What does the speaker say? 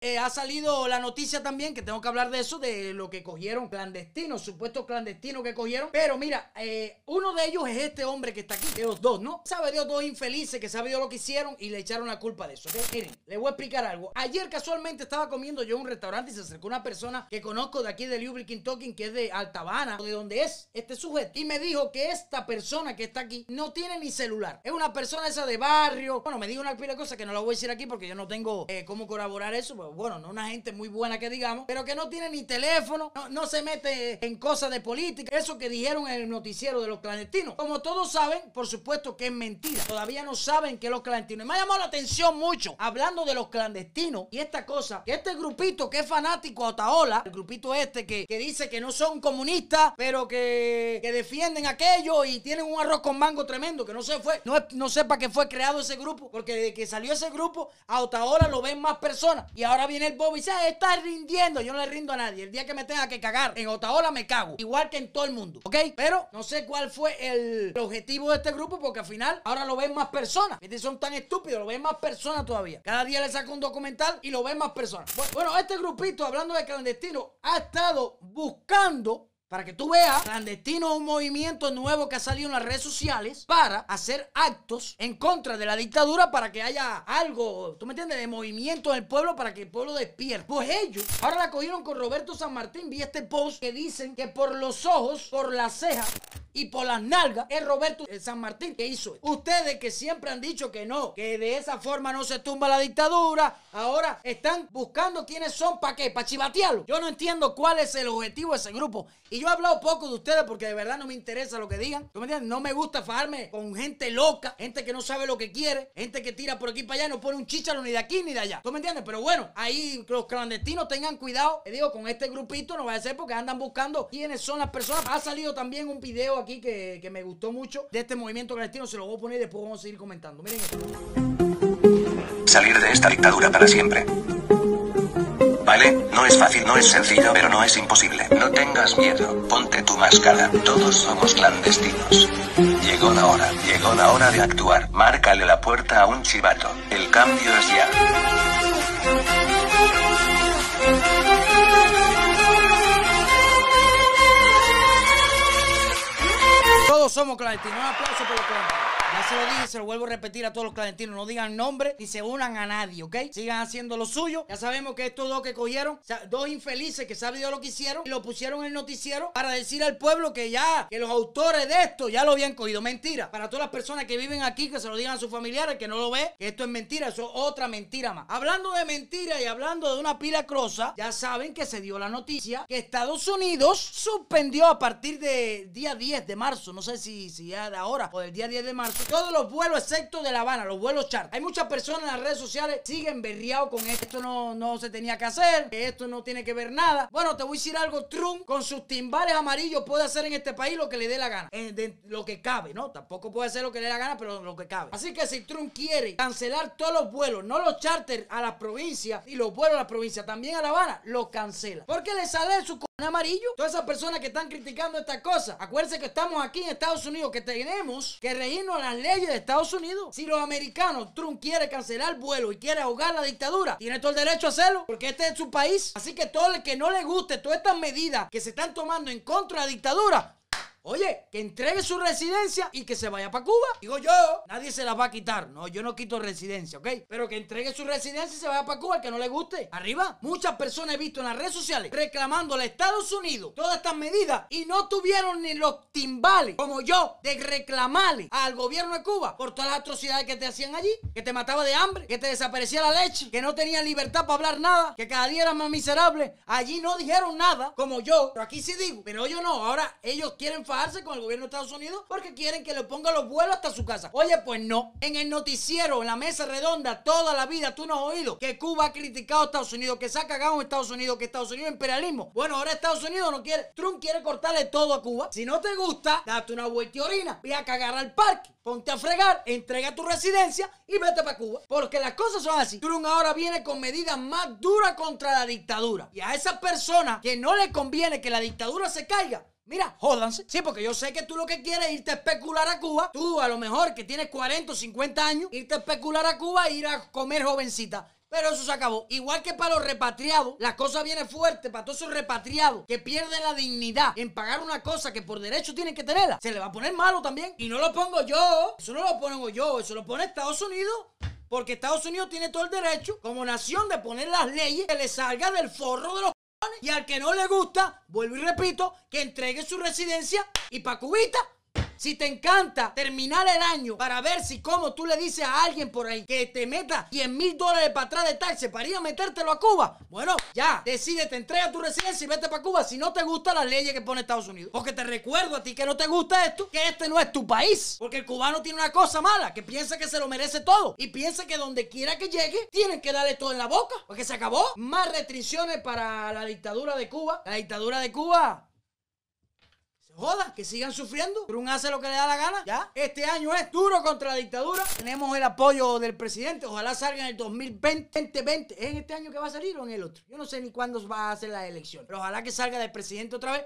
eh, ha salido la noticia también, que tengo que hablar de eso, de lo que cogieron clandestinos, supuestos clandestinos que cogieron. Pero mira, eh, uno de ellos es este hombre que está aquí, de los dos, ¿no? Sabe Dios, dos infelices, que sabe Dios lo que hicieron y le echaron la culpa de eso, ¿ok? Miren, les voy a explicar algo. Ayer casualmente estaba comiendo yo en un restaurante y se acercó una persona que conozco de aquí de Louisville, Kentucky, que es de Altabana, de donde es este sujeto, y me dijo que esta persona que está aquí no tiene ni celular. Es una persona esa de barrio. Bueno, me dijo una pila de cosas que no la voy a decir aquí porque yo no tengo eh, cómo corroborar eso. Pero bueno, no una gente muy buena que digamos, pero que no tiene ni teléfono, no, se mete en cosas de política. Eso que dijeron en el noticiero de los clandestinos. Como todos saben, por supuesto que es mentira. Todavía no saben que los clandestinos. Y me ha llamado la atención mucho, hablando de los clandestinos y esta cosa, que este grupito que es fanático a Otaola, el grupito este que, que dice que no son comunistas, pero que, que defienden aquello y tienen un arroz con mango tremendo, que no sé fue, no, no sé para qué fue creado ese grupo, porque desde que salió ese grupo, a Otaola lo ven más personas. Y ahora viene el Bob y dice, "Ah, está rindiendo. Yo no le rindo a nadie. El día que me tenga que cagar en Otaola me cago. Igual que en todo el mundo. ¿Ok? Pero no sé cuál fue el, objetivo de este grupo, porque al final ahora lo ven más personas. Son tan estúpidos, lo ven más personas todavía. Cada día le saco un documental y lo ven más personas. Bu- Bueno, este grupito, hablando de clandestino, ha estado buscando para que tú veas, clandestino es un movimiento nuevo que ha salido en las redes sociales para hacer actos en contra de la dictadura para que haya algo, ¿tú me entiendes? De movimiento del pueblo para que el pueblo despierte. Pues ellos ahora la cogieron con Roberto San Martín. Vi este post que dicen que por los ojos, por las cejas y por las nalgas es Roberto San Martín que hizo. esto. Ustedes que siempre han dicho que no, que de esa forma no se tumba la dictadura, ahora están buscando quiénes son para qué, para chivatearlo. Yo no entiendo cuál es el objetivo de ese grupo. Y yo he hablado poco de ustedes porque de verdad no me interesa lo que digan. ¿Tú me entiendes? No me gusta fajarme con gente loca, gente que no sabe lo que quiere, gente que tira por aquí para allá, no pone un chícharo ni de aquí ni de allá. ¿Tú me entiendes? Pero bueno, ahí los clandestinos tengan cuidado. Te digo, con este grupito no va a ser porque andan buscando quiénes son las personas. Ha salido también un video aquí que, que me gustó mucho de este movimiento clandestino. Se lo voy a poner y después vamos a seguir comentando. Miren esto. Salir de esta dictadura para siempre. Vale, no es fácil, no es sencillo, pero no es imposible. No tengas miedo, ponte tu máscara. Todos somos clandestinos. Llegó la hora, llegó la hora de actuar. Márcale la puerta a un chivato. El cambio es ya. Somos clandestinos. Un aplauso por los clandestinos. Ya se lo dije, se lo vuelvo a repetir a todos los clandestinos. No digan nombre ni se unan a nadie, ¿ok? Sigan haciendo lo suyo. Ya sabemos que estos dos que cogieron, dos infelices que sabe Dios lo que hicieron y lo pusieron en el noticiero para decir al pueblo que ya, que los autores de esto ya lo habían cogido. Mentira. Para todas las personas que viven aquí, que se lo digan a sus familiares, que no lo ve, que esto es mentira. Eso es otra mentira más. Hablando de mentira y hablando de una pila crosa, ya saben que se dio la noticia que Estados Unidos suspendió a partir del día 10 de marzo, no sé si, si ya de ahora o del día 10 de marzo, todos los vuelos excepto de La Habana, los vuelos charter. Hay muchas personas en las redes sociales siguen berriados con esto, esto no, no se tenía que hacer, esto no tiene que ver nada. Bueno, te voy a decir algo, Trump con sus timbales amarillos puede hacer en este país lo que le dé la gana, eh, lo que cabe, ¿no? Tampoco puede hacer lo que le dé la gana, pero lo que cabe. Así que si Trump quiere cancelar todos los vuelos, no los charter a las provincias y los vuelos a las provincias, también a La Habana, los cancela. Porque le sale su amarillo. Todas esas personas que están criticando estas cosas. Acuérdense que estamos aquí en Estados Unidos, que tenemos que regirnos a las leyes de Estados Unidos. Si los americanos, Trump quiere cancelar vuelo y quiere ahogar la dictadura, tiene todo el derecho a hacerlo, porque este es su país. Así que todo el que no le guste todas estas medidas que se están tomando en contra de la dictadura, Oye, que entregue su residencia y que se vaya para Cuba. Digo yo, nadie se la va a quitar. No, yo no quito residencia, ¿ok? Pero que entregue su residencia y se vaya para Cuba, que no le guste. Arriba, muchas personas he visto en las redes sociales reclamando a Estados Unidos todas estas medidas y no tuvieron ni los timbales, como yo, de reclamarle al gobierno de Cuba por todas las atrocidades que te hacían allí, que te mataba de hambre, que te desaparecía la leche, que no tenían libertad para hablar nada, que cada día eran más miserables. Allí no dijeron nada, como yo, pero aquí sí digo. Pero yo no, ahora ellos quieren con el gobierno de Estados Unidos porque quieren que le ponga los vuelos hasta su casa. Oye, pues no. En el noticiero, en la mesa redonda, toda la vida tú no has oído que Cuba ha criticado a Estados Unidos, que se ha cagado Estados Unidos, que Estados Unidos es imperialismo. Bueno, ahora Estados Unidos no quiere. Trump quiere cortarle todo a Cuba. Si no te gusta, date una vuelta y orina. Ve a cagar al parque. Ponte a fregar, entrega tu residencia y vete para Cuba. Porque las cosas son así. Trump ahora viene con medidas más duras contra la dictadura. Y a esas personas que no le conviene que la dictadura se caiga, Mira, jódanse. Sí, porque yo sé que tú lo que quieres es irte a especular a Cuba. Tú, a lo mejor, que tienes 40 o 50 años, irte a especular a Cuba e ir a comer jovencita. Pero eso se acabó. Igual que para los repatriados, la cosa viene fuerte para todos esos repatriados que pierden la dignidad en pagar una cosa que por derecho tienen que tenerla. Se le va a poner malo también. Y no lo pongo yo. Eso no lo pongo yo. Eso lo pone Estados Unidos. Porque Estados Unidos tiene todo el derecho, como nación, de poner las leyes que le salga del forro de los y al que no le gusta, vuelvo y repito, que entregue su residencia y pa' cubita. Si te encanta terminar el año para ver si como tú le dices a alguien por ahí que te meta 100 mil dólares para atrás de taxes para ir a metértelo a Cuba, bueno, ya, decídete, entrega tu residencia y vete para Cuba si no te gustan las leyes que pone Estados Unidos. Porque te recuerdo a ti que no te gusta esto, que este no es tu país. Porque el cubano tiene una cosa mala, que piensa que se lo merece todo. Y piensa que donde quiera que llegue, tienen que darle todo en la boca. Porque se acabó. Más restricciones para la dictadura de Cuba. La dictadura de Cuba joda, que sigan sufriendo. Trump hace lo que le da la gana. Ya. Este año es duro contra la dictadura. Tenemos el apoyo del presidente. Ojalá salga en el 2020, 2020. ¿Es en este año que va a salir o en el otro? Yo no sé ni cuándo va a hacer la elección. Pero ojalá que salga del presidente otra vez.